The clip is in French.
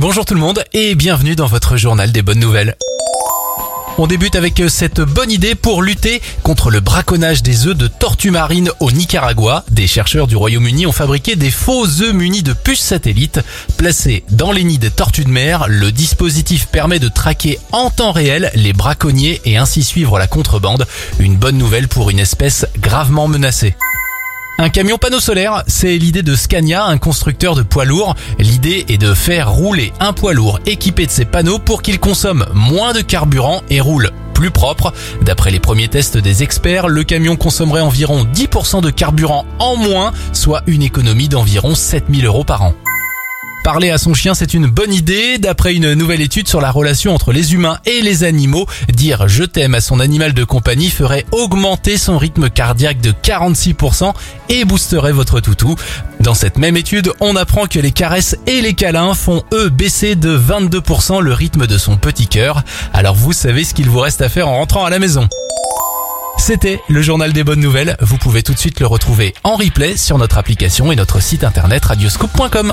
Bonjour tout le monde et bienvenue dans votre journal des bonnes nouvelles. On débute avec cette bonne idée pour lutter contre le braconnage des œufs de tortues marines au Nicaragua. Des chercheurs du Royaume-Uni ont fabriqué des faux œufs munis de puces satellites. Placés dans les nids des tortues de mer, le dispositif permet de traquer en temps réel les braconniers et ainsi suivre la contrebande. Une bonne nouvelle pour une espèce gravement menacée. Un camion panneau solaire, c'est l'idée de Scania, un constructeur de poids lourds. L'idée est de faire rouler un poids lourd équipé de ces panneaux pour qu'il consomme moins de carburant et roule plus propre. D'après les premiers tests des experts, le camion consommerait environ 10% de carburant en moins, soit une économie d'environ 7000 euros par an. Parler à son chien, c'est une bonne idée. D'après une nouvelle étude sur la relation entre les humains et les animaux, dire je t'aime à son animal de compagnie ferait augmenter son rythme cardiaque de 46% et boosterait votre toutou. Dans cette même étude, on apprend que les caresses et les câlins font eux baisser de 22% le rythme de son petit cœur. Alors vous savez ce qu'il vous reste à faire en rentrant à la maison. C'était le journal des bonnes nouvelles. Vous pouvez tout de suite le retrouver en replay sur notre application et notre site internet radioscope.com.